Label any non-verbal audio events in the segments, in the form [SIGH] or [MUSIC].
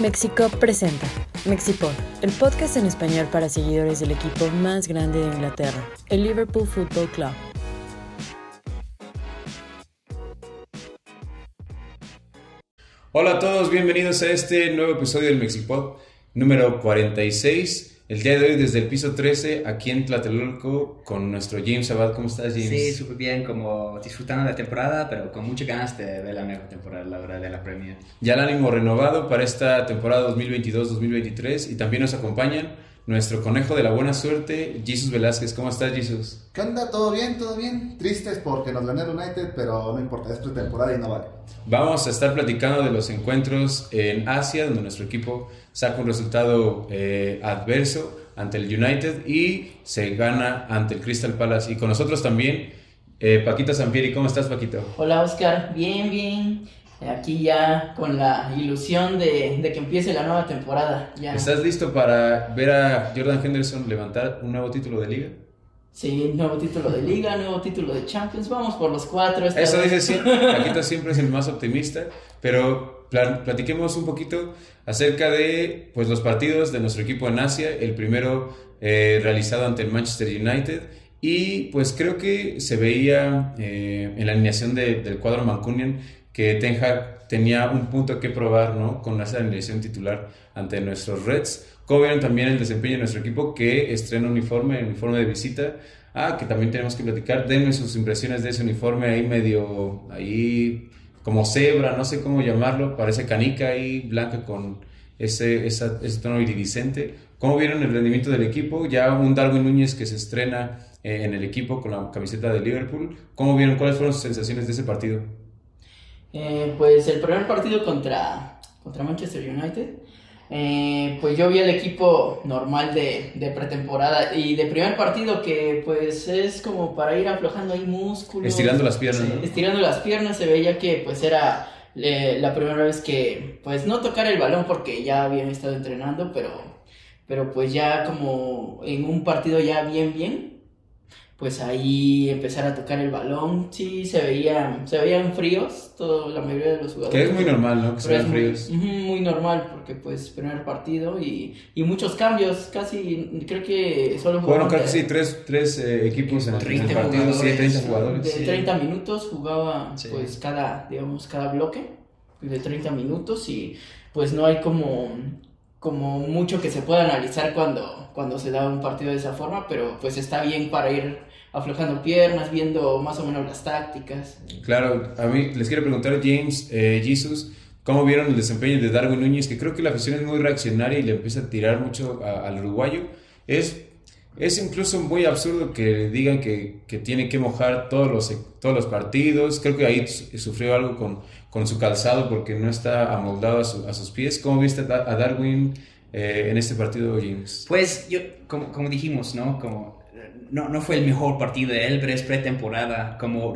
México presenta Mexipod, el podcast en español para seguidores del equipo más grande de Inglaterra, el Liverpool Football Club. Hola a todos, bienvenidos a este nuevo episodio del Mexipod número 46. El día de hoy desde el piso 13 aquí en Tlatelolco con nuestro James Abad. ¿Cómo estás, James? Sí, súper bien, como disfrutando de la temporada, pero con muchas ganas de ver la nueva temporada, la verdad, de la Premier. Ya el ánimo renovado para esta temporada 2022-2023 y también nos acompañan nuestro conejo de la buena suerte, Jesus Velázquez. ¿Cómo estás, Jesus? ¿Qué onda? ¿Todo bien? ¿Todo bien? Tristes porque nos ganó el United, pero no importa, es pretemporada y no vale. Vamos a estar platicando de los encuentros en Asia, donde nuestro equipo saca un resultado eh, adverso ante el United y se gana ante el Crystal Palace. Y con nosotros también, eh, Paquita Zampieri. ¿Cómo estás, Paquito? Hola, Oscar. Bien, bien. Aquí ya con la ilusión de, de, que empiece la nueva temporada. Ya. ¿Estás listo para ver a Jordan Henderson levantar un nuevo título de liga? Sí, nuevo título de liga, nuevo título de Champions. Vamos por los cuatro. Eso vez. dice siempre. [LAUGHS] Paquito siempre es el más optimista. Pero platiquemos un poquito acerca de pues, los partidos de nuestro equipo en Asia. El primero eh, realizado ante el Manchester United. Y pues creo que se veía eh, en la alineación de, del cuadro Mancunian que Ten Hag tenía un punto que probar ¿no? con esa alineación titular ante nuestros Reds. Como vieron también el desempeño de nuestro equipo que estrena uniforme, uniforme de visita. Ah, que también tenemos que platicar. Denme sus impresiones de ese uniforme ahí medio, ahí como cebra, no sé cómo llamarlo. Parece canica ahí, blanca con ese, ese tono iridiscente. ¿Cómo vieron el rendimiento del equipo? Ya un Darwin Núñez que se estrena eh, en el equipo con la camiseta de Liverpool. ¿Cómo vieron? ¿Cuáles fueron sus sensaciones de ese partido? Eh, pues el primer partido contra, contra Manchester United, eh, pues yo vi el equipo normal de, de, pretemporada y de primer partido que pues es como para ir aflojando ahí músculos. Estirando las piernas. Sí, Estirando las piernas, se veía que pues era eh, la primera vez que pues no tocar el balón porque ya habían estado entrenando, pero, pero pues ya como en un partido ya bien bien pues ahí empezar a tocar el balón, sí se veían, se veían fríos, todo, la mayoría de los jugadores. Que es muy normal, ¿no? Que se vean fríos. Muy, muy, normal, porque pues primer partido y, y, muchos cambios, casi, creo que solo Bueno, creo que sí, tres, tres eh, equipos en, 30 el partido, sí, 30 jugadores. De sí. 30 minutos jugaba sí. pues cada, digamos, cada bloque de 30 minutos y pues no hay como como mucho que se pueda analizar cuando, cuando se da un partido de esa forma, pero pues está bien para ir aflojando piernas, viendo más o menos las tácticas. Claro, a mí les quiero preguntar, James, eh, Jesus, ¿cómo vieron el desempeño de Darwin Núñez? Que creo que la afición es muy reaccionaria y le empieza a tirar mucho al uruguayo. Es, es incluso muy absurdo que digan que, que, tiene que mojar todos los, todos los partidos. Creo que ahí sufrió algo con, con su calzado porque no está amoldado a sus pies. ¿Cómo viste a Darwin eh, en este partido, James? Pues yo, como, como dijimos, ¿no? Como no, no fue el mejor partido de él, pero es pretemporada. Como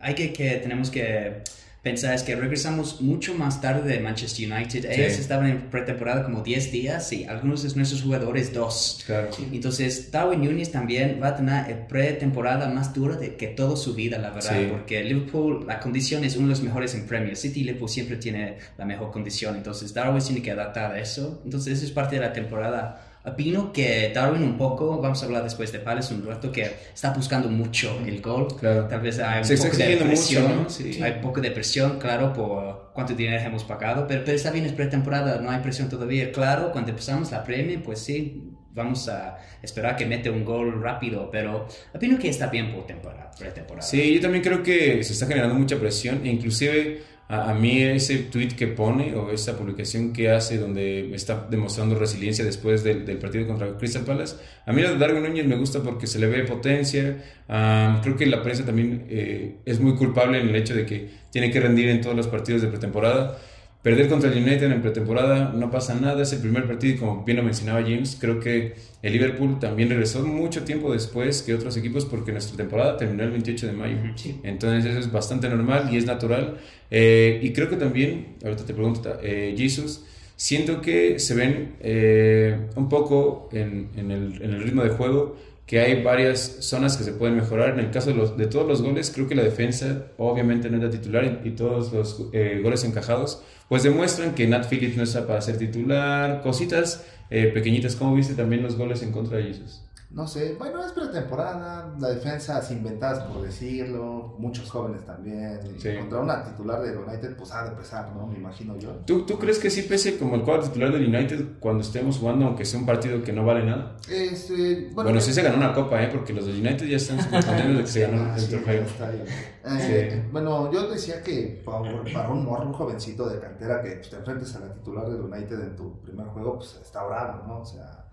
hay que, que tenemos que pensar es que regresamos mucho más tarde de Manchester United. Ellos sí. estaban en pretemporada como 10 días y algunos de nuestros jugadores dos. Claro. Entonces, Darwin Núñez también va a tener pretemporada más dura de que toda su vida, la verdad, Sí. porque Liverpool, la condición es uno de los mejores en Premier. City y Liverpool siempre tiene la mejor condición, entonces Darwin tiene que adaptar a eso. Entonces, eso es parte de la temporada. Opino que Darwin un poco, vamos a hablar después de Palace un rato, que está buscando mucho el gol. Claro. Tal vez hay un Se poco de presión. mucho, ¿no? Sí. Hay un poco de presión, claro, por cuánto dinero hemos pagado, pero, pero está bien, es pretemporada, no hay presión todavía. Claro, cuando empezamos la Premier, pues sí, vamos a esperar que mete un gol rápido, pero opino que está bien por temporada, pretemporada. Sí, yo también creo que se está generando mucha presión, e inclusive a, mí ese tweet que pone o esa publicación que hace donde está demostrando resiliencia después del, del partido contra Crystal Palace, a mí lo de Darwin Núñez me gusta porque se le ve potencia, um, creo que la prensa también eh, es muy culpable en el hecho de que tiene que rendir en todos los partidos de pretemporada. Perder contra el United en pretemporada no pasa nada, es el primer partido y como bien lo mencionaba James, creo que el Liverpool también regresó mucho tiempo después que otros equipos porque nuestra temporada terminó el 28 de mayo. Sí. Entonces eso es bastante normal y es natural. Eh, y creo que también, ahorita te pregunto, eh, Jesus, siento que se ven eh, un poco en, en, el, en, el, ritmo de juego que hay varias zonas que se pueden mejorar. En el caso de, todos los goles, creo que la defensa obviamente no es la titular y, todos los eh, goles encajados, pues demuestran que Nat Phillips no está para ser titular, cositas eh, pequeñitas. ¿Cómo viste también los goles en contra de Jesus? No sé, bueno, es pretemporada, la defensa inventadas por decirlo, muchos jóvenes también. Sí. Contra una titular de United, pues ha de pesar, ¿no? Me imagino yo. ¿Tú, ¿Tú crees que sí pese como el cuadro titular del United cuando estemos jugando, aunque sea un partido que no vale nada? Este, Bueno, sí se ganó una copa, ¿eh? Porque los del United ya están [LAUGHS] contentos de que se ganó Ah, el sí, trofeo. está bien. Eh, Bueno, yo decía que para, para un morro, un jovencito de cantera que pues, te enfrentes a la titular del United en tu primer juego, pues está bravo, ¿no? O sea,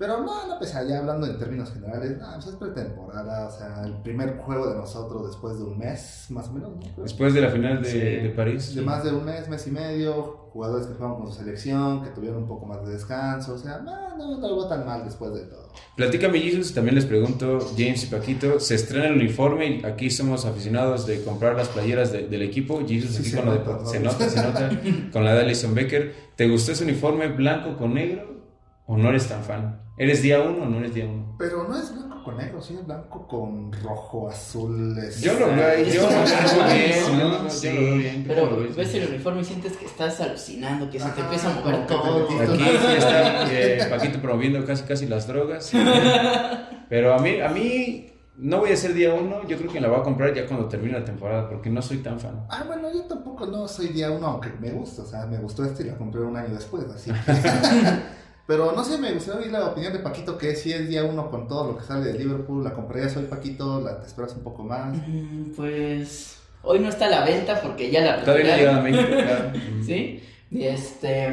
pero no, no pesa, ya hablando en términos generales, no, pues es pretemporada, o sea, el primer juego de nosotros después de un mes, más o menos, ¿no? Después de la final de, Sí. de París. De más de un mes, mes y medio, jugadores que juegan con su selección, que tuvieron un poco más de descanso, o sea, no, no, no lo tan mal después de todo. Platícame, Jesus, también les pregunto, James y Paquito, se estrena el uniforme y aquí somos aficionados de comprar las playeras de- del equipo. Jesus, Sí, aquí se con lo de- nota, se nota, se nota, [LAUGHS] con la de Alison Becker. ¿Te gustó ese uniforme blanco con negro o no eres tan fan? ¿Eres día uno o no eres día uno? Pero no es blanco con negro, sí es blanco con rojo, azul. es- Yo lo veo ahí, yo bien, ¿no? yo lo- yo lo veo bien. ¿Cómo lo Pero ves? ves el uniforme y sientes que estás alucinando, que se te empieza a mover todo. Aquí sí está eh, Paquito promoviendo casi casi las drogas. Pero a mí, a mí no voy a ser día uno, yo creo que la voy a comprar ya cuando termine la temporada, porque no soy tan fan. Ah, bueno, yo tampoco no soy día uno, aunque me gusta, o sea, me gustó este y la compré un año después, así. [LAUGHS] Pero no sé, me gustaría oír la opinión de Paquito, que si es día uno con todo lo que sale de Liverpool, la comprarías hoy, Paquito, la te esperas un poco más. Mm, Pues hoy no está a la venta porque ya la Todavía llegado a. México, claro. [LAUGHS] ¿Sí? Y este.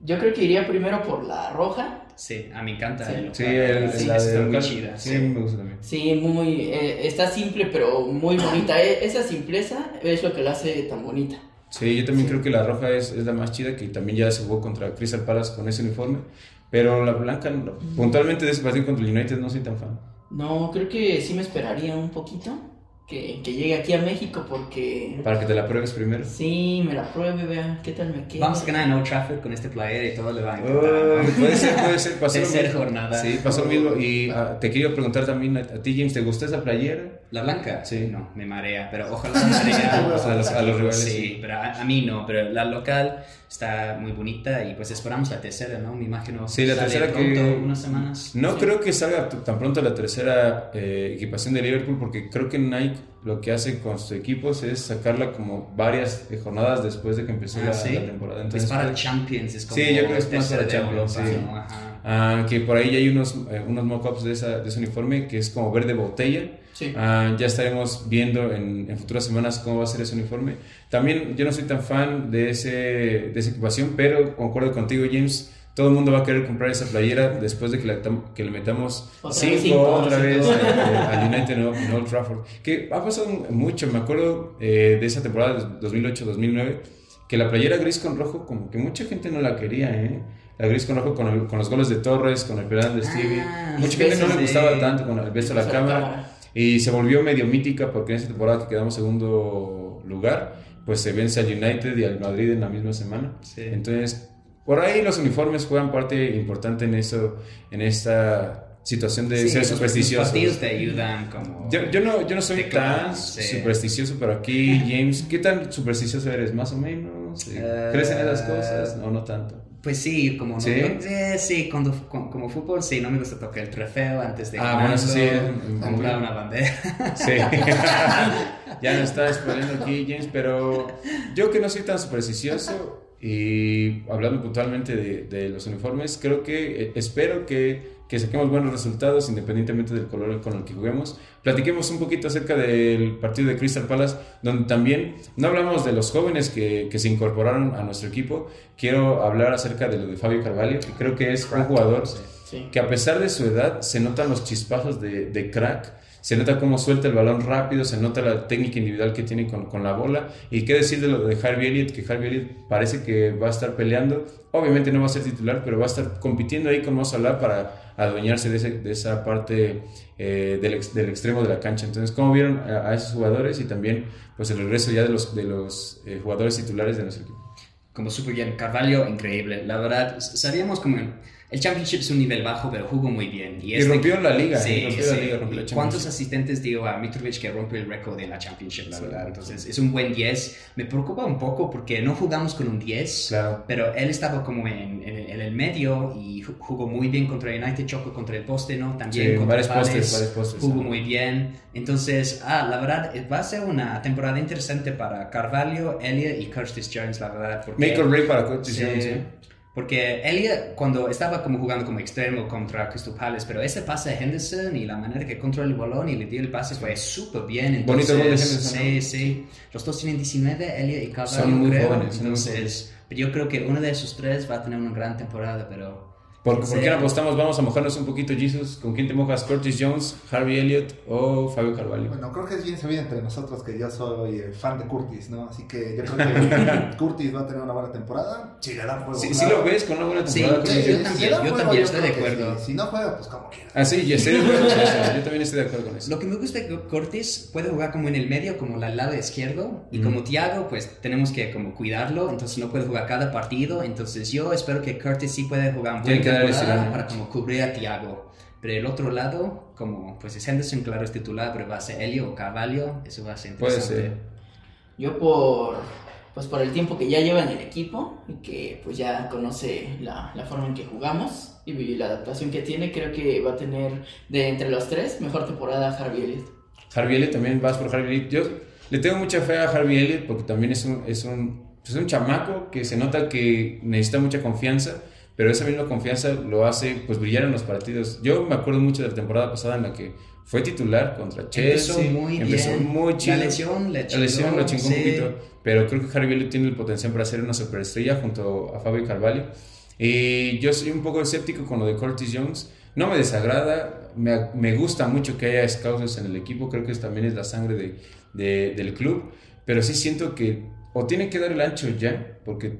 Yo creo que iría primero por la roja. Sí, a mí encanta. Sí. el Sí, local. el, Sí, la está de muy chida. Sí, sí. me gusta también. Sí, muy. eh, está simple, pero muy bonita. E- Esa simpleza es lo que la hace tan bonita. Sí, yo también creo que la roja es, es la más chida, que también ya se jugó contra Crystal Palace con ese uniforme. Pero la blanca, no. puntualmente de ese partido contra el United no soy tan fan. No, creo que sí me esperaría un poquito que, que llegue aquí a México porque. Para que te la pruebes primero. Sí, me la pruebe, vean qué tal me queda. Vamos a ganar en Old Trafford con este player y todo le va a encantar. Oh, puede ser, puede ser. Pasó [LAUGHS] Tercer jornada. Sí, pasó lo mismo. Y ah, te quiero preguntar también a, a ti, James, ¿te gustó esa playera? La blanca, Sí. no, me marea, pero ojalá [LAUGHS] me marea. O sea, a los, a los rivales. Sí, sí. pero a, a mí no, pero la local está muy bonita y pues esperamos la tercera, ¿no? Me imagino. Sí, la sale tercera pronto, que- unas semanas. No Sí. creo que salga tan pronto la tercera eh, equipación de Liverpool porque creo que Nike lo que hace con sus equipos es sacarla como varias eh, jornadas después de que empezó Ah, la, sí. la temporada. Es Entonces, para puede- Champions, es como Sí, yo creo que es más para Champions, Europa, sí. ¿no? Ajá. Ah, que por ahí ya hay unos, eh, unos mock-ups de, esa- de ese uniforme que es como verde botella. Sí. Ah, ya estaremos viendo en, en futuras semanas cómo va a ser ese uniforme. También yo no soy tan fan de, ese, de esa equipación, pero concuerdo contigo, James. Todo el mundo va a querer comprar esa playera después de que, la que le metamos Otra vez 5 cinco, otra vez cinco. eh, al United en en Old Trafford. Que ha pasado mucho. Me acuerdo eh, de esa temporada de 2008-2009 que la playera gris con rojo, como que mucha gente no la quería, ¿eh? La gris con rojo con, el- con los goles de Torres, con el penal de Stevie. Ah, mucha gente no le gustaba de- tanto con el Beso a la cámara. Y se volvió medio mítica porque en esa temporada que quedamos segundo lugar, pues se vence al United y al Madrid en la misma semana. Sí. Entonces, por ahí los uniformes juegan parte importante en eso, en esta situación de Sí, ser supersticiosos. Los partidos te ayudan como... Yo, yo no, yo no soy tan sí. supersticioso, pero aquí, [LAUGHS] James, ¿qué tan supersticioso eres? ¿Más o menos? Eh, ¿Crees en esas cosas? No, no tanto. Pues sí, como no- ¿Sí? eh, sí, cuando, como fútbol, sí, no me gusta tocar el trofeo antes de Ah, bueno, eso sí, comprar una bandera. [LAUGHS] Sí. [LAUGHS] ya no está spoileando aquí, James, pero yo que no soy tan supersticioso y hablando puntualmente de, de los uniformes, creo que eh, espero que, que saquemos buenos resultados independientemente del color con el que juguemos. Platiquemos un poquito acerca del partido de Crystal Palace, donde también no hablamos de los jóvenes que, que se incorporaron a nuestro equipo. Quiero hablar acerca de lo de Fabio Carvalho, que creo que es un jugador Sí. que a pesar de su edad se notan los chispazos de, de crack, se nota cómo suelta el balón rápido, se nota la técnica individual que tiene con, con la bola. Y qué decir de lo de Harvey Elliott, que Harvey Elliott parece que va a estar peleando. Obviamente no va a ser titular, pero va a estar compitiendo ahí con Mo para adueñarse de, ese- de esa parte eh, del, del extremo de la cancha. Entonces, ¿cómo vieron a, esos jugadores y también pues el regreso ya de los, de los eh, jugadores titulares de nuestro equipo? como súper bien. Carvalho, increíble. La verdad, sabíamos como el Championship es un nivel bajo, pero jugó muy bien. Y, este- rompió la liga. Sí, rompió sí. la liga, rompió ¿Y ¿Cuántos asistentes dio a Mitrovic que rompió el récord de la Championship, la Sí. verdad? Entonces, es un buen 10. Me preocupa un poco porque no jugamos con un 10. Claro. Pero él estaba como en, en- en el medio y ju- jugó muy bien contra United, chocó contra el poste, ¿no? También contra varios Palace, postes, varios postes, Jugó sí. muy bien. Entonces, ah, la verdad, eh, va a ser una temporada interesante para Carvalho, Elliot y Curtis Jones, la verdad. Porque, Make or break para Curtis Jones, ¿eh? Porque Elliot, cuando estaba como jugando como extremo contra Crystal Palace, pero ese pase de Henderson y la manera que controló el balón y le dio el pase fue súper bien. Bonito Entonces, gol de Henderson, Sí, ¿no? sí. Los dos tienen 19, Elliot y Carvalho, Son muy creo. jóvenes, Entonces, yo creo que uno de esos tres va a tener una gran temporada, pero... ¿Por, Sí. ¿Por qué no apostamos? Vamos a mojarnos un poquito, Jesus. ¿Con quién te mojas? ¿Curtis Jones, Harvey Elliott o Fabio Carvalho? Bueno, creo que es bien sabido entre nosotros que yo soy eh, fan de Curtis, ¿no? Así que yo creo que [LAUGHS] Curtis va a tener una buena temporada. Si le dan juego. Sí, lo ves con una buena Sí, temporada. sí, Curtis yo también, yo también estoy de acuerdo. sí. Si no juega, pues como quiera. Ah, sí, ya estoy de acuerdo con eso. Yo también estoy de acuerdo con eso. Lo que me gusta es que Cortés puede jugar como en el medio, como al lado izquierdo, y Mm. como Thiago, pues tenemos que como cuidarlo, entonces no puede jugar cada partido, entonces yo espero que Curtis sí puede jugar un buen estirón. para como cubrir a Thiago. Pero el otro lado, como pues es Henderson, claro, es titular, pero va a ser Elio o Carvalho, eso va a ser Puede interesante. ser. Yo por pues por el tiempo que ya lleva en el equipo y que pues ya conoce la, la forma en que jugamos y la adaptación que tiene, creo que va a tener de entre los tres mejor temporada Harvey Elliott. Harvey Elliott también vas por Harvey Elliott. Yo le tengo mucha fe a Harvey Elliott porque también es un, es un, es un chamaco que se nota que necesita mucha confianza, pero esa misma confianza lo hace pues brillar en los partidos. Yo me acuerdo mucho de la temporada pasada en la que fue titular contra Chelsea. Empezó muy empezó bien. muy chido. La lesión le La lesión chingó, lo chingó sí. un poquito, pero creo que Harvey tiene el potencial para ser una superestrella junto a Fabio Carvalho. Y yo soy un poco escéptico con lo de Curtis Jones. No me desagrada, me, me gusta mucho que haya scouts en el equipo, creo que también es la sangre de, de- del club, pero sí siento que o tiene que dar el ancho ya, porque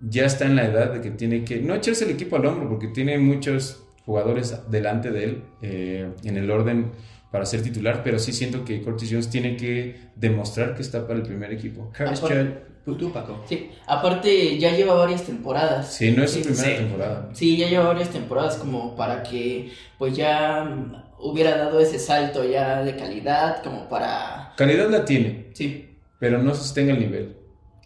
ya está en la edad de que tiene que, no echarse el equipo al hombro, porque tiene muchos jugadores delante de él eh, en el orden para ser titular, pero sí siento que Curtis Jones tiene que demostrar que está para el primer equipo. Jones, tú, Paco. Sí, aparte ya lleva varias temporadas. Sí, no es su Sí, primera sí. temporada. Sí, ya lleva varias temporadas como para que pues ya mm, hubiera dado ese salto ya de calidad como para Calidad la tiene, sí, pero no sostenga el nivel.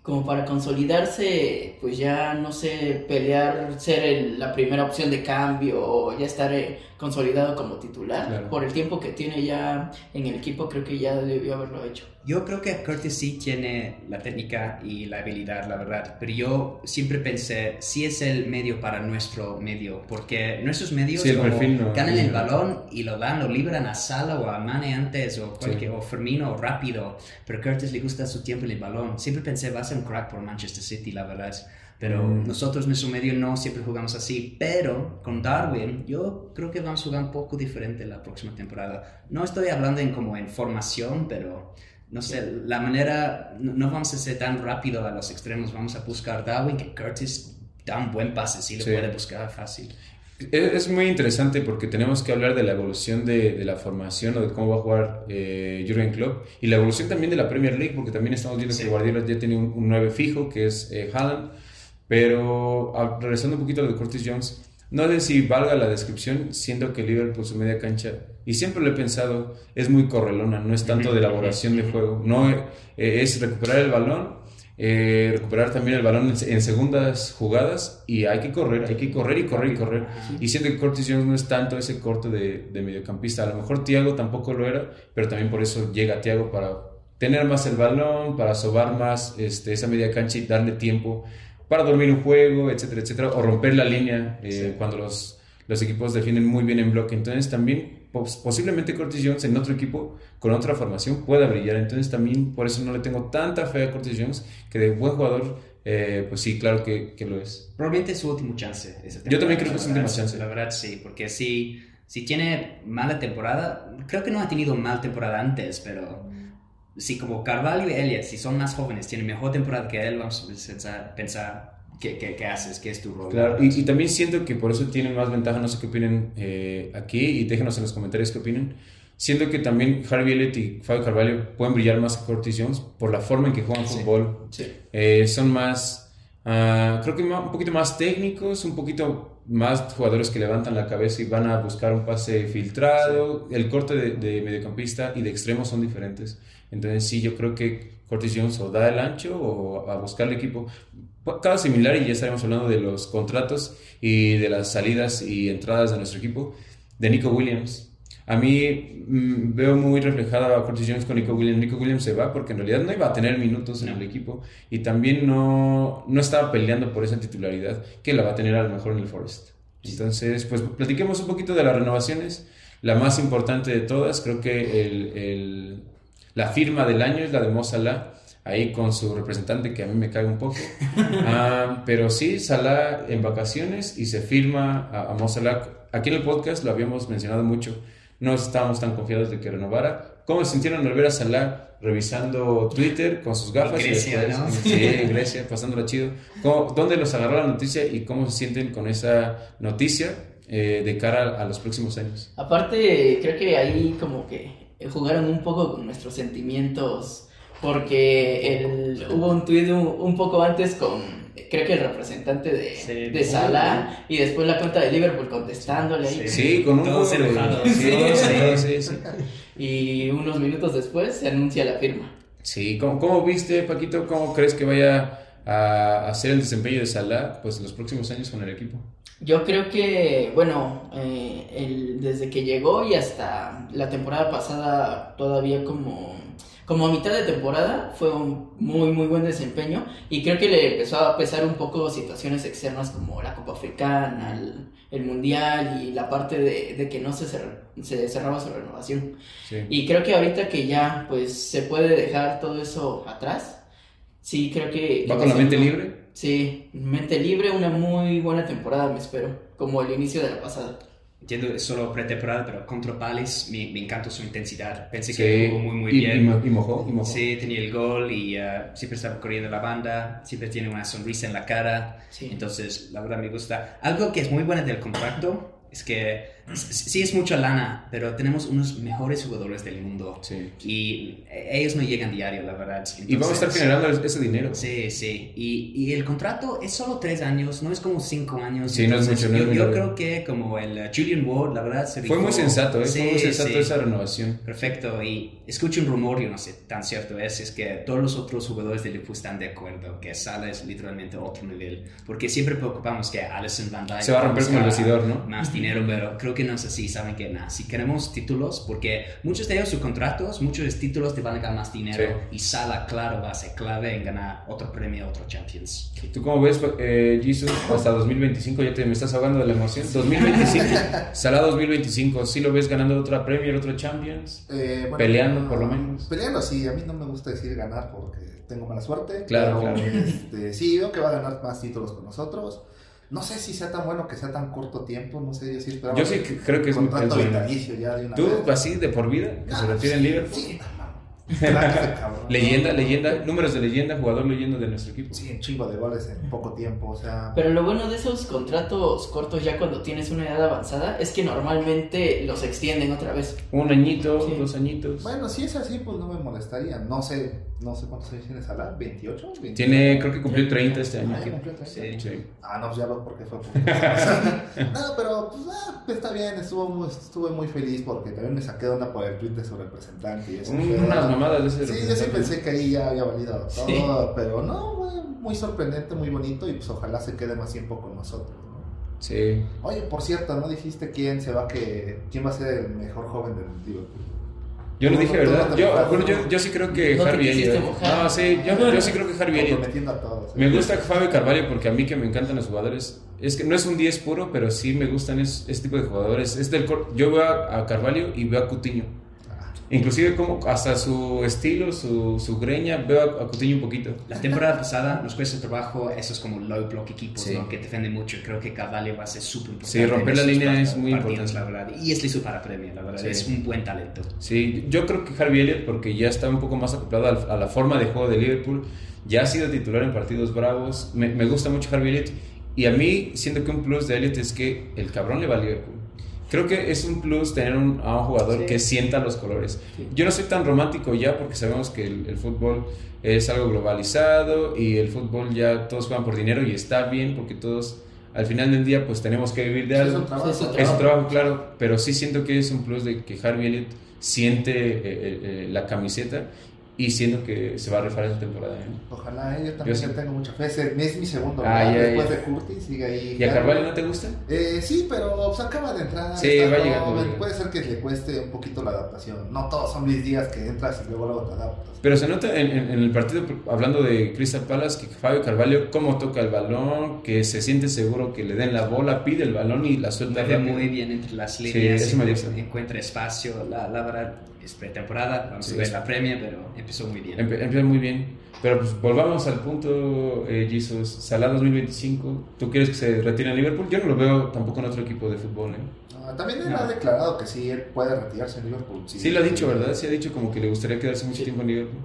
Como para consolidarse, pues ya no sé, pelear, ser el- la primera opción de cambio o ya estar eh, consolidado como titular. Claro. Por el tiempo que tiene ya en el equipo, creo que ya debió haberlo hecho. Yo creo que Curtis sí tiene la técnica y la habilidad, la verdad, pero yo siempre pensé, sí es el medio para nuestro medio, porque nuestros medios Sí, el como perfil no- ganan no el balón y lo dan, lo libran a Sala o a Mane antes, o, cualquier, o Firmino rápido, pero Curtis le gusta su tiempo en el balón. Siempre pensé, va a ser un crack por Manchester City, la verdad. Pero Mm. nosotros, nuestro medio, no siempre jugamos así. Pero con Darwin, yo creo que vamos a jugar un poco diferente la próxima temporada. No estoy hablando en como en formación, pero no sé, la manera, no, no vamos a ser tan rápido a los extremos. Vamos a buscar Darwin, que Curtis da un buen pase, sí lo Sí. puede buscar fácil. Es, muy interesante porque tenemos que hablar de la evolución de, de la formación o de cómo va a jugar eh, Jurgen Klopp y la evolución también de la Premier League porque también estamos viendo Sí. que Guardiola ya tiene un, un 9 fijo que es eh, Haaland. Pero ah, regresando un poquito a lo de Curtis Jones no sé si valga la descripción siendo que Liverpool su media cancha y siempre lo he pensado es muy correlona no es tanto de elaboración de juego no eh, es recuperar el balón eh, recuperar también el balón en, en segundas jugadas y hay que correr, hay que correr y correr y correr. Y siento que Curtis Jones no es tanto ese corte de, de mediocampista. A lo mejor Thiago tampoco lo era, pero también por eso llega Thiago para tener más el balón, para sobar más este, esa media cancha y darle tiempo para dormir un juego, etcétera, etcétera, o romper la línea eh, Sí. cuando los, los equipos defienden muy bien en bloque. Entonces también pos- posiblemente Curtis Jones en otro equipo con otra formación pueda brillar. Entonces también por eso no le tengo tanta fe a Curtis Jones, que de buen jugador, eh, pues sí, claro que, que lo es. Probablemente es su último chance. Yo también creo que es su última chance. La verdad, sí, porque si, si tiene mala temporada, creo que no ha tenido mal temporada antes, pero si como Carvalho y Elliot, si son más jóvenes, tienen mejor temporada que él, vamos a pensar, pensar ¿qué, qué, qué haces, qué es tu rol. Claro, y, y también siento que por eso tienen más ventaja, no sé qué opinen eh, aquí y déjenos en los comentarios qué opinan. Siento que también Harvey Elliott y Fabio Carvalho pueden brillar más que Curtis Jones por la forma en que juegan Sí. fútbol. Sí. Eh, son más Ah, creo que un poquito más técnicos, un poquito más jugadores que levantan la cabeza y van a buscar un pase filtrado. El corte de, de mediocampista y de extremo son diferentes. Entonces sí, yo creo que Curtis Jones o da el ancho o a buscar el equipo. Cada similar y ya estaremos hablando de los contratos y de las salidas y entradas de nuestro equipo. De Nico Williams. A mí mm, veo muy reflejada a Curtis Jones con Nico Williams. Nico Williams se va porque en realidad no iba a tener minutos en No. el equipo y también no, no estaba peleando por esa titularidad que la va a tener a lo mejor en el Forest. Entonces, pues platiquemos un poquito de las renovaciones. La más importante de todas, creo que el, el- la firma del año es la de Mo Salah, ahí con su representante que a mí me cae un poco. [LAUGHS] Ah, pero sí, Salah en vacaciones y se firma a, a Mo Salah. Aquí en el podcast lo habíamos mencionado mucho, no estábamos tan confiados de que renovara. ¿Cómo se sintieron al ver a Salah revisando Twitter con sus gafas? y Grecia, después- ¿no? Sí, [LAUGHS] en Grecia, pasándola chido. ¿Cómo- ¿Dónde los agarró la noticia y cómo se sienten con esa noticia eh, de cara a los próximos años? Aparte, creo que ahí como que jugaron un poco con nuestros sentimientos, porque el, hubo un tuit un, un poco antes con, creo que el representante de, Sí. de Salah, y después la cuenta de Liverpool contestándole ahí. Sí, con un Todos enojados. Sí, [LAUGHS] Sí, todos sí. enojados, sí, sí. Y unos minutos después se anuncia la firma. Sí, ¿cómo, cómo viste, Paquito? ¿Cómo crees que vaya a hacer el desempeño de Salah pues, los próximos años con el equipo? Yo creo que, bueno, eh, el- desde que llegó y hasta la temporada pasada, todavía como, como a mitad de temporada, fue un muy, muy buen desempeño. Y creo que le empezó a pesar un poco situaciones externas como la Copa Africana, el, el Mundial y la parte de, de que no se, cer- se cerraba su renovación. Sí. Y creo que ahorita que ya, pues, se puede dejar todo eso atrás, sí, creo que... ¿Va que con la mente una- libre? Sí, mente libre, una muy buena temporada me espero, como el inicio de la pasada. Entiendo, es solo pretemporada, pero contra Palace me, me encantó su intensidad. Pensé Sí. que jugó muy, muy y, bien. Y, y mojó, y mojó. Sí, tenía el gol y uh, siempre estaba corriendo la banda, siempre tiene una sonrisa en la cara. Sí. Entonces, la verdad me gusta. Algo que es muy bueno del contrato es que sí es mucha lana, pero tenemos unos mejores jugadores del mundo. Sí. Y ellos no llegan diario, la verdad. Y vamos a estar Entonces, generando ese dinero. Sí, sí. Y, y el contrato es solo tres años, no es como cinco años. Sí, no es Entonces, mucho, no es yo, muy yo largo. creo que como el uh, Julian Ward, la verdad, se Fue muy sensato, ¿eh? Fue muy Sí, sensato sí. esa renovación. Perfecto, y escucho un rumor, yo no sé tan cierto es, es que todos los otros jugadores del Liverpool están de acuerdo que Salah es literalmente otro nivel, porque siempre preocupamos que Alisson Van Dijk Se va a romper como el vestidor, ¿no? Más dinero, pero creo que no es así, saben que nada, si queremos títulos, porque muchos de ellos sus contratos, muchos de los títulos te van a ganar más dinero, y Salah, claro, va a ser clave en ganar otro premio, otro Champions. ¿Tú cómo ves, eh, Jesus, hasta 2025? Ya te me estás ahogando de la emoción. 2025, Salah 2025, ¿sí lo ves ganando otra Premier, otro Champions? Eh, bueno, Peleando, no, por lo menos. Peleando, sí. A mí no me gusta decir ganar porque tengo mala suerte. Claro, pero, claro. este, sí, veo que va a ganar más títulos con nosotros. No sé si sea tan bueno que sea tan corto tiempo. No sé, yo sí esperaba. Yo sí que- creo que es muy bueno. vitalicio ya de una ¿Tú, vez. así, de por vida, que se Ah, refiere en sí, Liverpool? Sí, [LAUGHS] cabrón. Leyenda, leyenda, números de leyenda, jugador leyenda de nuestro equipo. Sí, un chingo de goles en poco tiempo. O sea, Pero lo bueno de esos contratos cortos ya cuando tienes una edad avanzada es que normalmente los extienden otra vez. Un añito, Sí. dos añitos. bueno, si es así, pues no me molestaría. No sé, no sé cuántos años tiene Salah. ¿28? 29? Tiene, creo que cumplió 30 este año. Ah, ¿ya cumplió 30? Sí. Sí. Ah, no, pues ya veo por qué fue. [LAUGHS] no, pero pues, ah, está bien, estuvo muy, estuve muy feliz porque también me saqué de onda por el tweet de su representante. Y eso Un- fue- unas mamadas de ese Sí, yo sí pensé que ahí ya había valido todo, Sí. pero no, güey, muy sorprendente, muy bonito y pues ojalá se quede más tiempo con nosotros. ¿no? Sí. Oye, por cierto, ¿no dijiste quién se va que quién va a ser el mejor joven del Liverpool? Yo lo dije, ¿verdad? Yo, bueno, ¿no? yo, yo sí creo que No Harvey Elliott. No, sí, yo, yo sí creo que Harvey Elliott. Me gusta Fabio Carvalho porque a mí que me encantan los jugadores. Es que no es un 10 puro, pero sí me gustan es- este tipo de jugadores. Es del cor- yo veo a, a Carvalho y veo a Cutiño. Inclusive como hasta su estilo, su, su greña, veo a, Coutinho un poquito. La temporada pasada nos cuesta trabajo esos como low block equipos Sí. ¿no? que defienden mucho. Creo que Carvalho va a ser súper importante. Sí, romper la línea es muy partidos, importante. la verdad. Y es listo para premio, la verdad. Sí. Es un buen talento. Sí, yo creo que Harvey Elliott, porque ya está un poco más acoplado a la forma de juego de Liverpool, ya ha sido titular en partidos bravos. Me, me gusta mucho Harvey Elliott. Y a mí, siento que un plus de Elliott es que el cabrón le va a Liverpool. Creo que es un plus tener un, a un jugador Sí. que sienta los colores. Sí. Yo no soy tan romántico ya porque sabemos que el, el fútbol es algo globalizado y el fútbol ya todos juegan por dinero y está bien porque todos al final del día pues tenemos que vivir de Es algo. un trabajo. Es un Es un trabajo, claro, pero sí siento que es un plus de que Harvey Elliott siente eh, eh, eh, la camiseta y siento que se va a rifar esta temporada. ¿eh? Ojalá, eh, yo también Yo sí. tengo mucha fe. Es, es mi segundo Ah, ya, después ya. de Curtis, sigue ahí. ¿Y a Carvalho no te gusta? Eh, sí, pero pues, acaba de entrar. Sí, está va llegando, llegando. Puede ser que le cueste un poquito la adaptación. No todos son Luis Díaz que entras y luego luego te adaptas. Pero se nota en, en- en el partido, hablando de Crystal Palace, que Fabio Carvalho, cómo toca el balón, que se siente seguro que le den la bola, pide el balón y la suelta Mueve muy bien entre las Sí, líneas, eso me encuentra- gusta. encuentra espacio. La, la verdad es pretemporada, vamos Sí, a ver es- la premia, pero empezó muy bien. Empe- Empieza muy bien. Pero pues volvamos al punto, eh, Jesus. Salah 2025. ¿Tú quieres que se retire en Liverpool? Yo no lo veo tampoco en otro equipo de fútbol. ¿eh? También él No. ha declarado que sí, él puede retirarse en Liverpool. Sí, lo ha dicho, ¿verdad? Sí ha dicho como que le gustaría quedarse mucho tiempo en Liverpool.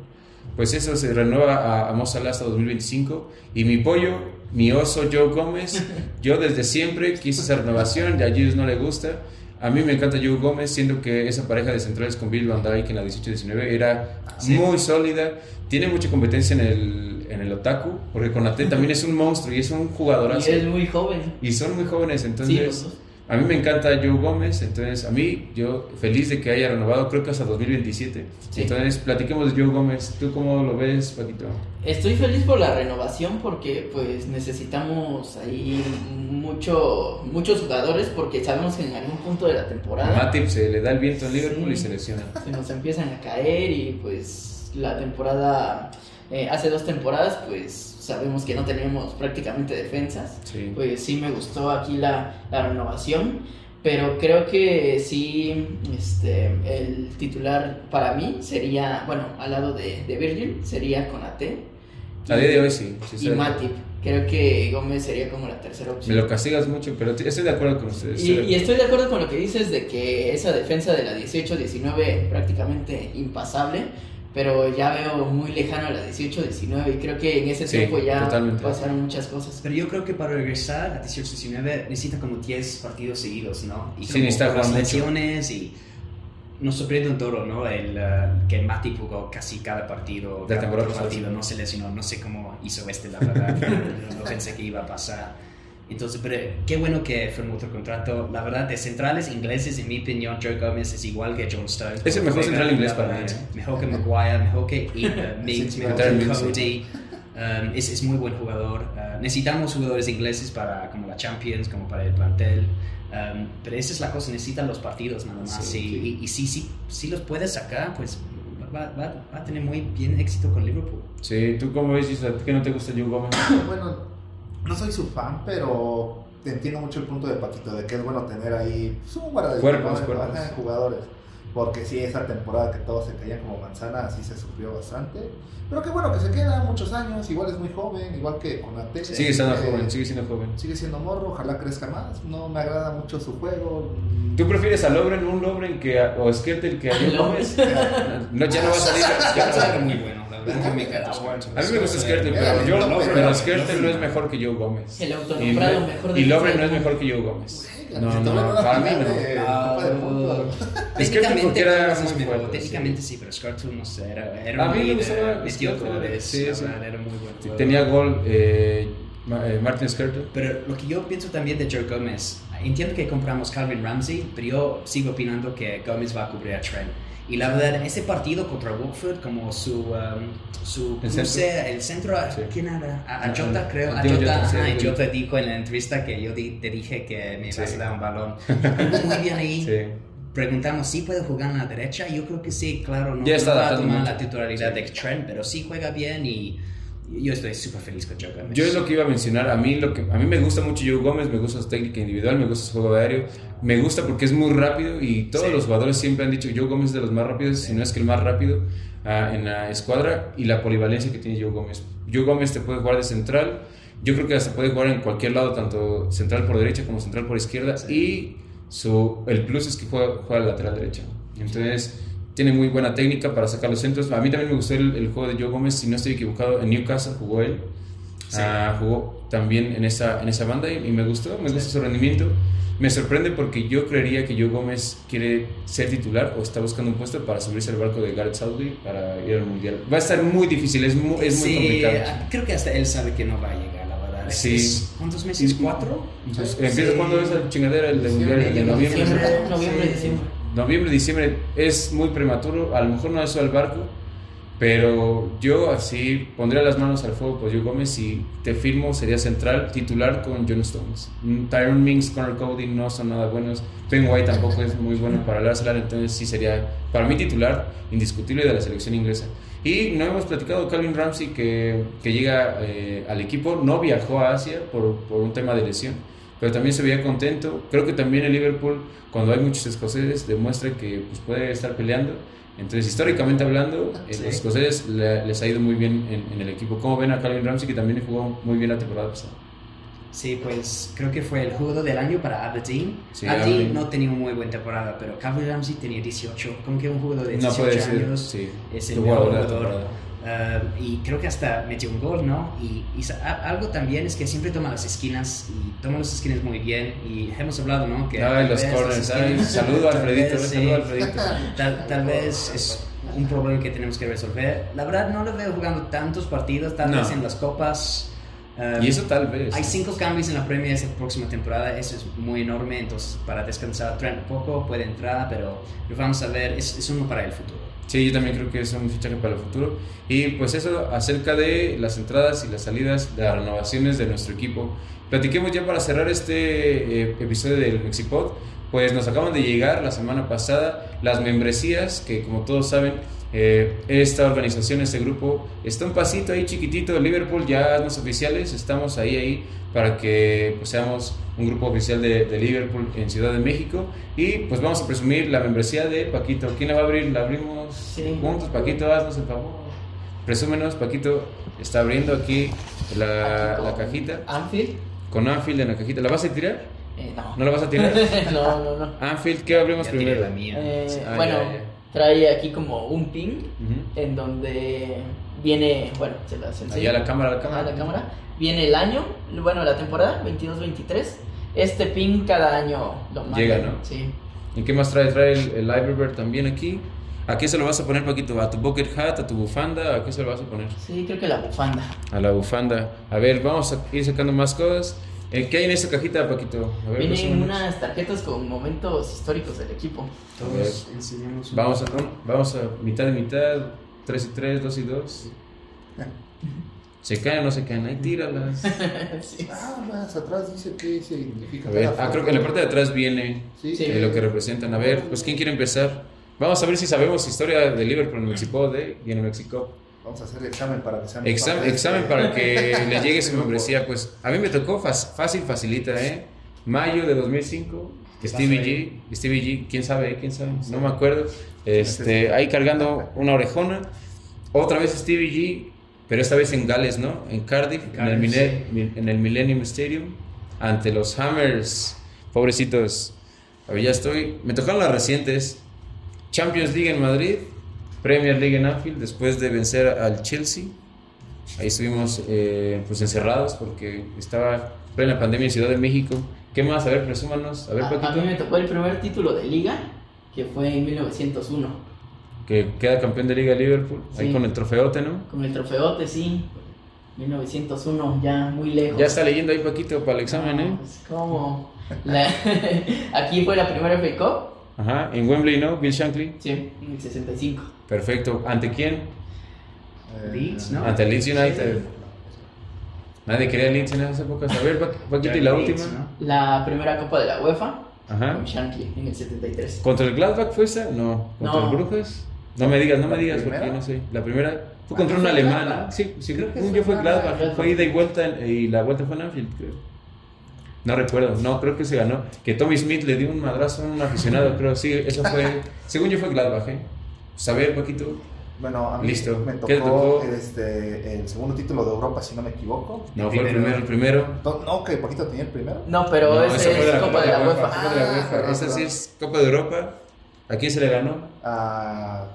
Pues eso se renueva a, a Mo Salah hasta 2025. Y mi pollo, mi oso Joe Gómez, [LAUGHS] yo desde siempre quise esa renovación y a Jesus no le gusta. A mí me encanta Joe Gómez, siendo que esa pareja de centrales con Bill Van Dijk en la 18-19 era Sí. muy sólida. Tiene mucha competencia en el, en el Otaku, porque Konate también es un monstruo y es un Y jugadorazo. es muy joven. Y son muy jóvenes, entonces... A mí me encanta Joe Gómez, entonces a mí yo feliz de que haya renovado, creo que hasta 2027. Sí. Entonces platiquemos de Joe Gómez. ¿Tú cómo lo ves, Paquito? Estoy feliz por la renovación porque pues necesitamos ahí mucho, muchos jugadores porque sabemos que en algún punto de la A temporada Matip se le da el viento en Liverpool Sí. y se lesiona. se nos empiezan a caer y pues la temporada, eh, hace dos temporadas pues sabemos que no teníamos prácticamente defensas. Sí. Pues sí me gustó aquí la, la renovación. Pero creo que sí, este, el titular para mí sería, bueno, al lado de, de Virgil, sería Conate. A día de hoy sí. sí y. Matip. Creo que Gómez sería como la tercera Me opción. lo castigas mucho, pero estoy de acuerdo con ustedes. Y, y estoy de acuerdo con lo que dices de que esa defensa de la 18-19 prácticamente impasable, pero ya veo muy lejano la 18-19 y creo que en ese Sí, tiempo ya totalmente. pasaron muchas cosas. Pero yo creo que para regresar a 18-19 necesita como 10 partidos seguidos, ¿no? Y Sí, como necesita con las jugar mucho. lesiones y nos sorprende un todo, ¿no? El, uh, que Mati jugó casi cada partido, De cada temporada partido, sí. no se lesionó, no sé cómo hizo este, la verdad, [LAUGHS] no, no pensé que iba a pasar. Entonces, pero qué bueno que firmó otro contrato. La verdad, de centrales ingleses, en mi opinión, Joe Gómez es igual que John Stones. Es el mejor central inglés para mí, ¿eh? Mejor que Maguire, mejor que [LAUGHS] Sí, mejor que. Cody. Um, es, es muy buen jugador. Uh, necesitamos jugadores ingleses para como la Champions, como para el plantel. Um, pero esa es la cosa, necesitan los partidos nada más. Sí, y, sí. y, y si, si, si los puedes sacar, pues va, va, va a tener muy bien éxito con Liverpool. Sí, ¿tú cómo ves, que no te gusta Joe Gómez? Bueno, no soy su fan, pero entiendo mucho el punto de Paquito, de que es bueno tener ahí pues, un Cuerpos, cuerpos. jugadores. Porque sí, esa temporada que todos se caían como manzana, así se sufrió bastante. Pero qué bueno que se queda muchos años, igual es muy joven, igual que con Ate. Sigue siendo joven, sigue siendo joven. Sigue siendo morro, ojalá crezca más. No me agrada mucho su juego. ¿Tú prefieres a Lobren, un Lobren que a, o Skertel que a [LAUGHS] Gómez? [LAUGHS] No, ya no va a salir. ya no va a salir. muy bueno, A mí me gusta Skertel, pero, yo, Lobren, pero Skertel no es mejor que Joe Gómez. El Y, autonombrado me- mejor y defensa Lobren no es mejor que Joe Gómez. No, no, para mí no. de Ah, Técnicamente era muy fuerte, técnicamente sí, pero Scarlett no sé, era, era A mí me gustaba de- metió goles, sí, sí. verdad, era muy buen jugador. Tenía gol eh, eh, Martin Skertel. Pero lo que yo pienso también de Joe Gómez, entiendo que compramos Calvin Ramsey, pero yo sigo opinando que Gómez va a cubrir a Trent. Y la verdad, ese partido contra Watford, como su, um, su El cruce, el centro, Sí. ¿quién era? A, a Ah, Jota, creo. A Jota, Jota, sí, sí. Jota dijo en la entrevista que yo di- te dije que me Sí. a dar un balón. [LAUGHS] Muy bien ahí. Sí. Preguntamos si puede jugar en la derecha. Yo creo que sí, claro. No, Ya está no va a tomar la titularidad Sí. de Trent, pero sí juega bien y yo estoy súper feliz con Joe Gómez. Yo es lo que iba a mencionar. A mí, lo que, a mí me gusta mucho Joe Gómez, me gusta su técnica individual, me gusta su juego aéreo. Me gusta porque es muy rápido y todos Sí. los jugadores siempre han dicho que Joe Gómez es de los más rápidos, si no es que el más rápido ah, en la escuadra y la polivalencia que tiene Joe Gómez. Joe Gómez te puede jugar de central. Yo creo que hasta puede jugar en cualquier lado, tanto central por derecha como central por izquierda. Y su, el plus es que juega, juega lateral derecha. Entonces, tiene muy buena técnica para sacar los centros. A mí también me gustó el, el juego de Joe Gómez, si no estoy equivocado, en Newcastle jugó él. Ah, jugó también en esa, en esa banda y, y me gustó, me gusta su rendimiento. Me sorprende porque yo creería que Joe Gómez quiere ser titular o está buscando un puesto para subirse al barco de Gareth Southgate para ir al Mundial. Va a estar muy difícil, es muy, es muy Sí, complicado. ah, creo que hasta él sabe que no va a llegar, la verdad. Sí. ¿Cuántos meses? ¿Cuatro? Sí. Empieza cuando esa chingadera, el de Mundial, el de noviembre. Diciembre, noviembre, Sí. diciembre. Noviembre, diciembre es muy prematuro, a lo mejor no eso al barco, pero yo así pondría las manos al fuego por Joe Gómez y te firmo, sería central, titular con John Stones. Mm, Tyron Minks, Connor Cody no son nada buenos, Ben White tampoco es muy bueno para el Arsenal, entonces sí sería para mí titular indiscutible de la selección inglesa. Y no hemos platicado Calvin Ramsey que, que llega eh, al equipo, no viajó a Asia por, por un tema de lesión, pero también se veía contento. Creo que también el Liverpool, cuando hay muchos escoceses, demuestra que pues, puede estar peleando. Entonces, históricamente hablando, eh, Sí. los escoceses le- les ha ido muy bien en, en el equipo. ¿Cómo ven a Calvin Ramsey, que también jugó muy bien la temporada pasada? Sí, pues creo que fue el jugador del año para Aberdeen. Sí, Aberdeen no tenía una muy buena temporada, pero Calvin Ramsey tenía 18. Como que un jugador de No 18 puede ser, años sí. es el mejor jugador Ah, y creo que hasta metió un gol, ¿no? Y, y a- algo también es que siempre toma las esquinas y toma las esquinas muy bien. Y hemos hablado, ¿no? Que Ay, los corners, ay, saludo a Alfredito, vez, sí, saludo a Alfredito. [LAUGHS] Tal, tal vez es un problema que tenemos que resolver. La verdad, no lo veo jugando tantos partidos, tal No. vez en las copas. ah, Y eso tal vez. hay cinco cambios en la Premier esta próxima temporada, eso es muy enorme, entonces para descansar Trent un poco puede entrar, pero lo vamos a ver, es, es uno para el futuro. Sí, yo también creo que es un fichaje para el futuro. Y pues eso acerca de las entradas y las salidas, de las renovaciones de nuestro equipo. Platiquemos ya para cerrar este eh, episodio del Mexipod. Pues nos acaban de llegar la semana pasada las membresías, que como todos saben, eh, esta organización, este grupo, está un pasito ahí chiquitito. Liverpool ya es oficiales, estamos ahí, ahí, para que pues, seamos un grupo oficial de, de Liverpool en Ciudad de México. Y pues vamos a presumir la membresía de Paquito. ¿Quién la va a abrir? ¿La abrimos Sí. juntos? Paquito, haznos el favor. Presúmenos, Paquito está abriendo aquí la, Aquí la con cajita Anfield. con Anfield en la cajita. ¿La vas a tirar? Eh, no. ¿No la vas a tirar? [LAUGHS] no, no, no. Anfield, ¿qué abrimos Ya primero? la mía. Eh, Ah, bueno, ya, ya. Trae aquí como un pin Ujú. en donde viene, bueno, se las enseño. La cámara, la cámara. la cámara. Viene el año, bueno, la temporada 22-23. Este pin cada año lo manda. Llega, ¿no? Sí. ¿Y qué más trae? Trae el, el Library también aquí. ¿A qué se lo vas a poner, Paquito? ¿A tu bucket hat? ¿A tu bufanda? ¿A qué se lo vas a poner? Sí, creo que la bufanda. A la bufanda. A ver, vamos a ir sacando más cosas. Eh, ¿Qué hay en esta cajita, Paquito? A ver, Vienen unas tarjetas con momentos históricos del equipo. Todos enseñamos un- Vamos a, vamos a mitad y mitad, 3 y 3, 2 y 2. ¿Se caen o no se caen? Ahí tíralas. [LAUGHS] sí. Ah, más atrás dice qué significa. A ver, ah, creo que en la parte de atrás viene Sí, Sí. eh, lo que representan. A ver, pues ¿quién quiere empezar? Vamos a ver si sabemos historia de Liverpool en México de, y en México. Vamos a hacer examen para que sea más Examen, examen para que [LAUGHS] le llegue su membresía. Pues a mí me tocó fácil, facilita, ¿eh? Mayo de 2005, Stevie G, Stevie G, quién sabe, quién sabe, no me acuerdo. Este, ahí cargando una orejona. Otra vez Stevie G, pero esta vez en Gales, ¿no? En Cardiff, en, el, en el Millennium Stadium, ante los Hammers. Pobrecitos. A ver, ya estoy. Me tocaron las recientes. Champions League en Madrid, Premier League en Anfield, después de vencer al Chelsea. Ahí estuvimos eh, pues encerrados porque estaba plena pandemia en Ciudad de México. ¿Qué más? A ver, presúmanos. A ver, A, a mí me tocó el primer título de liga, que fue en 1901. Que queda campeón de Liga Liverpool. Ahí Sí. con el trofeote, ¿no? Con el trofeote, sí. 1901, ya muy lejos. Ya está leyendo ahí, Paquito, para el examen, No, ¿eh? pues, ¿cómo? La- [LAUGHS] Aquí fue la primera FA Cup, Ajá, en Wembley, ¿no? Bill Shankly. sí, en el 65. Perfecto. ¿Ante quién? Eh, Leeds, ¿no? Ante Leeds United. Nadie quería Leeds en esas épocas. A ver, Pa- Paquito, y la Leeds, última. ¿no? La primera Copa de la UEFA, Ajá. con Shankly, en el 73. ¿Contra el Gladbach fue esa? No. ¿Contra No. el Brujas? No me digas, no me ¿La digas porque no sé. La primera fue contra un fue alemán. Gladbach. ¿no? Sí, sí, Creo que yo fue Gladbach. Fue ida y vuelta y la vuelta fue en Anfield, creo. No recuerdo, no, creo que se ganó. Que Tommy Smith le dio un madrazo a un aficionado, creo. Sí, eso fue. [LAUGHS] según yo fue Gladbach, ¿eh? Pues a ver, Paquito. Bueno, a mí Listo. me ¿Qué te tocó, tocó? Este, el segundo título de Europa, si no me equivoco. No, El fue el primero, el primero. No, que Paquito tenía el primero. No, pero No, ese es la Copa de la UEFA. Ah, Esa sí es Copa de Europa. ¿A quién se le ganó? A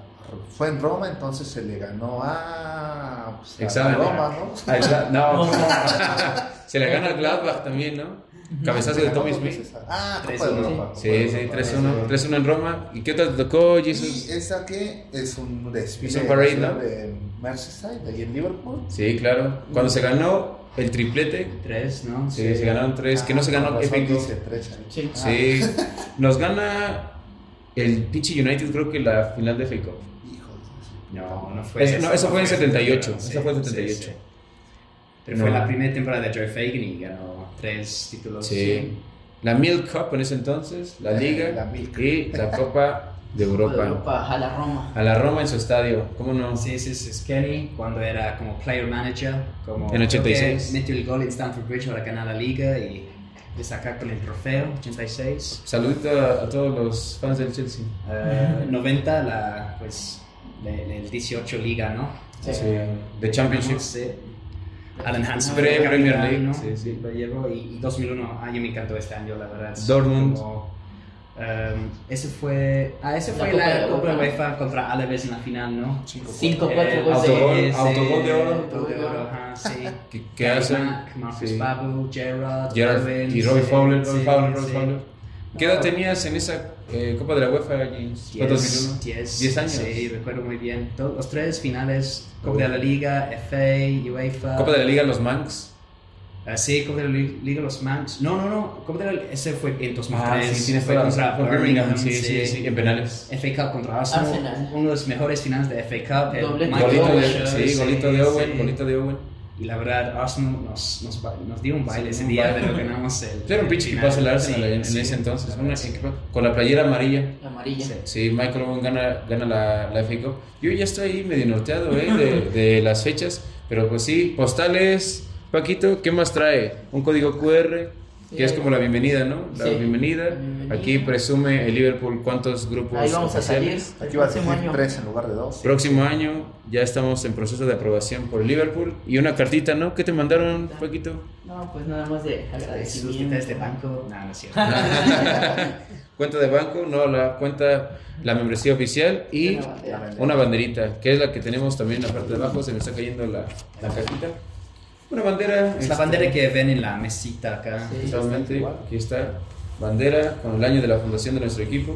fue en Roma, entonces se le ganó a, pues, a. Roma, ¿no? Ah, No, [LAUGHS] [LAUGHS] se le gana al Gladbach también, ¿no? Cabezazo de Tommy Smith. Ah, Copa 3-1. de Europa. Sí, sí, 3-1. 3-1 en Roma. ¿Y qué otra te tocó, Jesus? Y esa que es un desfile Es un parade, ¿no? de Merseyside, ahí en Liverpool. Sí, claro. Cuando se ganó el triplete, Tres, ¿no? sí, se ganaron tres, que no se ganó Ah, FA razón Cup. dice tres. Sí. Ah, Sí, [LAUGHS] nos gana el pinche United, creo que la final de FA Cup. hijo de- No, no fue no, eso fue en esa 78, sí, eso fue en sí, 78. Pero fue No. la primera temporada de Joe Fagan y ganó tres títulos. Sí. La Milk Cup en ese entonces, la Eh, Liga la y la Copa de Europa. Europa, a la Roma. A la Roma en su estadio, ¿cómo no? Sí, sí, sí, es Kenny cuando era como player manager, como En 86. creo que metió el gol en Stamford Bridge para ganar la liga y de sacar con el trofeo, 86. Saludito a, a todos los fans del Chelsea. Eh, 90, la, pues, el 18 liga, ¿no? Sí. Sí, de Championship. Sí. Alan Hansen. Pre- fue Premier League, ¿no? sí, sí. Lo llevo y, y 2001, ah, yo me encantó este año, la verdad. Dortmund. Como, em, ese fue, ah, ese La fue Copa la de Copa. UEFA contra Alaves en la final, ¿no? 5-4 Eh, goles autogol, autogol de oro. autogol de oro, ajá, sí. [LAUGHS] ¿Qué, qué hacen? Marcus Sí. Babu, Gerrard, Gerrard Owen, y Roy sí, Fowler, Roy sí, Fowler, Roy sí. Fowler. ¿Qué edad tenías en esa eh, Copa de la UEFA, James? ¿Fue 2001? 10, 10 años. Sí, recuerdo muy bien. Todos los tres finales, Copa de la Liga, FA, UEFA. Copa de la Liga, los Manx. Ah, sí, Copa de la Li- Liga Los Manx. No, no, no. Copa de la Ese fue en 2003. tienes fue toda la contra. Fue Birmingham. Sí, sí, sí, en penales. FA Cup contra Arsenal. Arsenal. Uno de los mejores finales de FA Cup. el. Michael Golito de, Owen, sí, golito de Owen, sí. golito de Owen. Y la verdad, Arsenal nos, nos, ba- nos dio un baile Sí, ese un día, baile. pero ganamos el. Era un pinche equipazo el Arsenal Sí, en, en sí, ese entonces. Una sí. con la playera amarilla. La amarilla. Sí. Sí, Michael Owen gana, gana la, la FA Cup. Yo ya estoy ahí medio norteado ¿eh? de, [LAUGHS] de las fechas, pero pues sí, postales, Paquito, ¿qué más trae? Un código QR, que Sí. es como la bienvenida, ¿no? La Sí. bienvenida. Aquí presume el Liverpool cuántos grupos Ahí vamos a salir. oficiales. Aquí va a año. tres en lugar de dos. Próximo año ya estamos en proceso de aprobación por el Liverpool. Y una cartita, ¿no? ¿Qué te mandaron, Paquito? No, pues nada más de Sus agradecimiento. de banco. No, no es cierto. [LAUGHS] [LAUGHS] cuenta de banco, no, la cuenta, la membresía oficial y Una bandera. una banderita, que es la que tenemos también en la parte de abajo, se me está cayendo la, la cajita. Una bandera. Es la este, bandera que ven en la mesita acá. Sí. Exactamente, aquí está, bandera con el año de la fundación de nuestro equipo,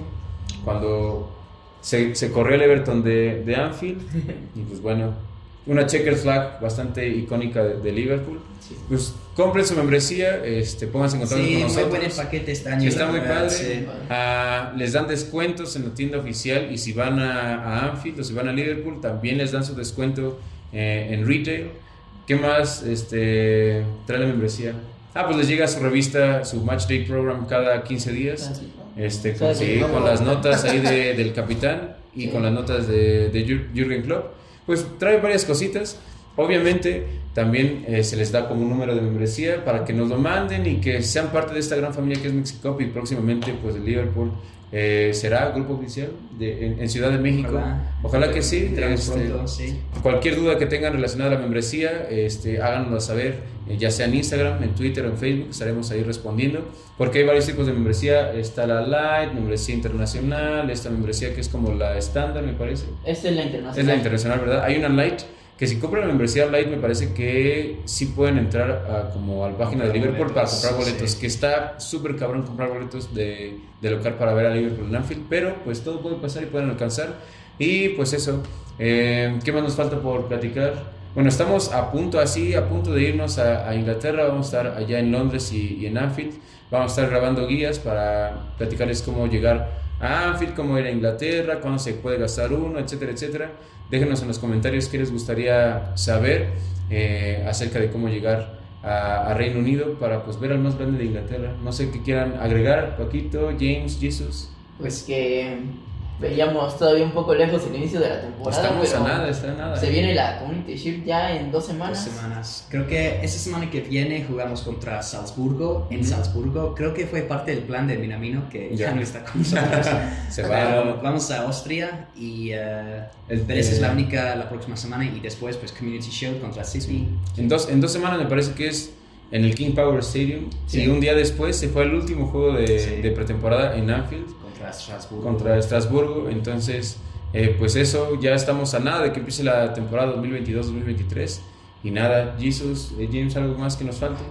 cuando se, se corrió el Everton de, de Anfield, y pues bueno, una checker flag bastante icónica de, de Liverpool. Sí. Pues compren su membresía, este, pónganse en contacto Sí, con muy nosotros. buen el paquete este año. Sí, está muy verdad, padre. sí. Ah, les dan descuentos en la tienda oficial y si van a, a Anfield o si van a Liverpool también les dan su descuento eh, en retail. ¿Qué más este, trae la membresía? Ah, pues les llega su revista, su Match Day Program cada 15 días. ¿no? Este, con, sí, con las no. notas ahí de- [LAUGHS] del capitán y Sí. con las notas de, de Jür- Jürgen Klopp. Pues trae varias cositas. Obviamente también eh, se les da como un número de membresía para que nos lo manden y que sean parte de esta gran familia que es Mexicop y próximamente pues el Liverpool eh, será grupo oficial de, en, en Ciudad de México. Ojalá. Ojalá que sí. Este, pronto, sí. Cualquier duda que tengan relacionada a la membresía, este, háganoslo saber, eh, ya sea en Instagram, en Twitter o en Facebook, estaremos ahí respondiendo, porque hay varios tipos de membresía, está la Light, membresía internacional, esta membresía que es como la estándar, me parece, Esta es la internacional. es la internacional, ¿verdad? Hay una Light, que si compran la membresía Light me parece que sí pueden entrar a, como a la página de Liverpool para boletos, comprar boletos, sí. que está súper cabrón comprar boletos de, de local para ver a Liverpool en Anfield, pero pues todo puede pasar y pueden alcanzar. Y pues eso, eh, ¿qué más nos falta por platicar? Bueno, estamos a punto, así, a punto de irnos a, a Inglaterra, vamos a estar allá en Londres y, y en Anfield, vamos a estar grabando guías para platicarles cómo llegar a Anfield, cómo ir a Inglaterra, cuándo se puede gastar uno, etcétera, etcétera. Déjenos en los comentarios qué les gustaría saber eh, acerca de cómo llegar a, Reino Unido para pues ver al más grande de Inglaterra. No sé qué quieran agregar, Paquito, James, Jesus. Pues que veíamos todavía un poco lejos el inicio de la temporada. Estamos pero a nada, está nada. Se viene la Community Shield ya en dos Dos semanas. semanas. Creo que esa semana que viene jugamos contra Salzburgo en Ujú. Salzburgo. Creo que fue parte del plan de Minamino que ya, Ya. no está con nosotros. [LAUGHS] Se Pero va. vamos a Austria y uh, El- pero esa es la eh, única la próxima semana y después pues Community Shield contra City. En dos, en dos semanas me parece que es en el King Power Stadium. Sí. Y un día después se fue el último juego de, Sí. de pretemporada en Anfield contra Estrasburgo. Entonces, eh, pues eso, ya estamos a nada de que empiece la temporada 2022-2023. Y nada, Jesus, eh, James, ¿algo más que nos falte?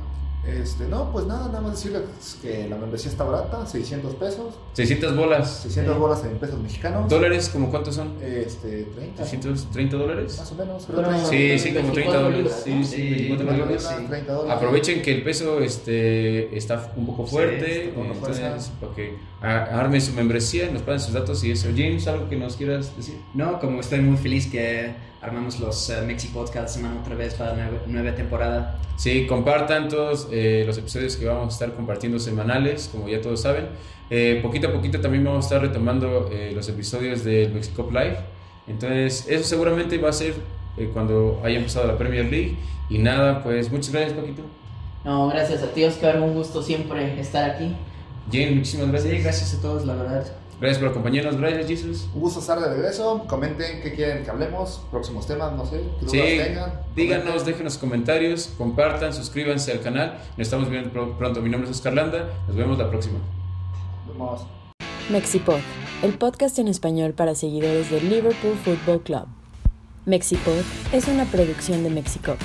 Este, no, pues nada, nada más decirles que la membresía está barata, 600 pesos. 600 bolas. 600 Sí. bolas en pesos mexicanos. ¿Dólares? ¿Como cuántos son? Este, 30. 330 dólares. Más o menos. creo Fueron Sí, que sí, como 30 24 dólares. Sí, ¿no? sí, Sí, 24 30 dólares. dólares, sí. 30 dólares. Aprovechen que el peso este, está un poco Sí, fuerte, está con entonces para que armen su membresía, nos pasen sus datos y eso. James, ¿algo que nos quieras decir? No, como estoy muy feliz que armamos los eh, Mexi Podcast semana otra vez para la nueva, nueva temporada. Sí, compartan todos eh, los episodios que vamos a estar compartiendo semanales, como ya todos saben. Eh, poquito a poquito también vamos a estar retomando eh, los episodios del Mexico Live. Entonces, eso seguramente va a ser eh, cuando haya empezado la Premier League. Y nada, pues muchas gracias, Paquito. No, gracias a ti, Oscar. Un gusto siempre estar aquí. James, muchísimas gracias. Sí, gracias a todos, la verdad. Gracias por acompañarnos. Gracias, Jesus. Un gusto estar de regreso. Comenten qué quieren que hablemos. Próximos temas, no sé. qué Sí, dudas tengan. díganos, Comenten. déjenos comentarios, compartan, suscríbanse al canal. Nos estamos viendo pro- pronto. Mi nombre es Oscar Landa. Nos vemos la próxima. Nos vemos. Mexipod, el podcast en español para seguidores del Liverpool Football Club. Mexipod es una producción de Mexico.